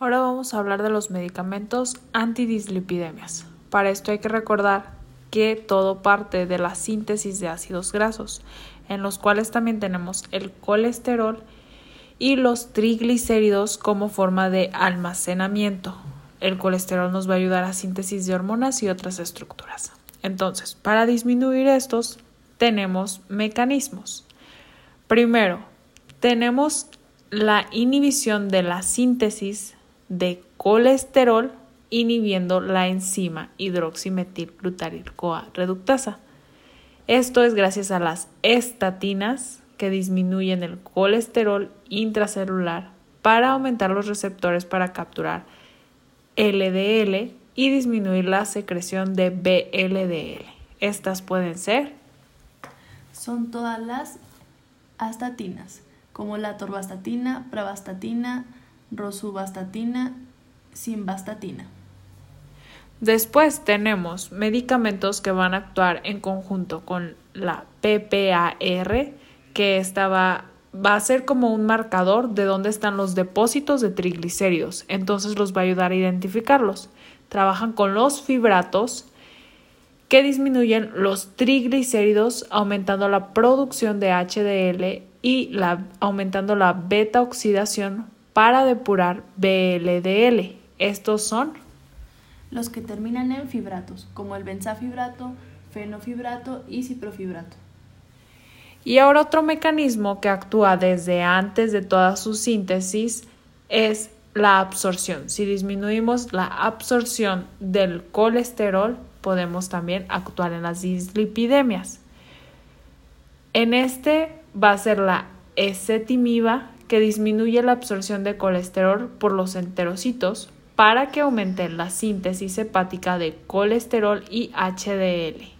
Ahora vamos a hablar de los medicamentos antidislipidemias. Para esto hay que recordar que todo parte de la síntesis de ácidos grasos, en los cuales también tenemos el colesterol y los triglicéridos como forma de almacenamiento. El colesterol nos va a ayudar a síntesis de hormonas y otras estructuras. Entonces, para disminuir estos, tenemos mecanismos. Primero, tenemos la inhibición de la síntesis de colesterol inhibiendo la enzima hidroximetilglutarir-CoA reductasa. Esto es gracias a las estatinas que disminuyen el colesterol intracelular para aumentar los receptores para capturar LDL y disminuir la secreción de BLDL. Estas pueden ser son todas las astatinas, como la torvastatina, pravastatina, rosuvastatina, simvastatina. Después tenemos medicamentos que van a actuar en conjunto con la PPAR, que va, va, a ser como un marcador de dónde están los depósitos de triglicéridos, entonces los va a ayudar a identificarlos. Trabajan con los fibratos que disminuyen los triglicéridos aumentando la producción de HDL y la, aumentando la beta oxidación para depurar BLDL. Estos son los que terminan en fibratos, como el benzafibrato, fenofibrato y ciprofibrato. Y ahora otro mecanismo que actúa desde antes de toda su síntesis es la absorción. Si disminuimos la absorción del colesterol, podemos también actuar en las dislipidemias. En este va a ser la ezetimiba que disminuye la absorción de colesterol por los enterocitos para que aumente la síntesis hepática de colesterol y HDL.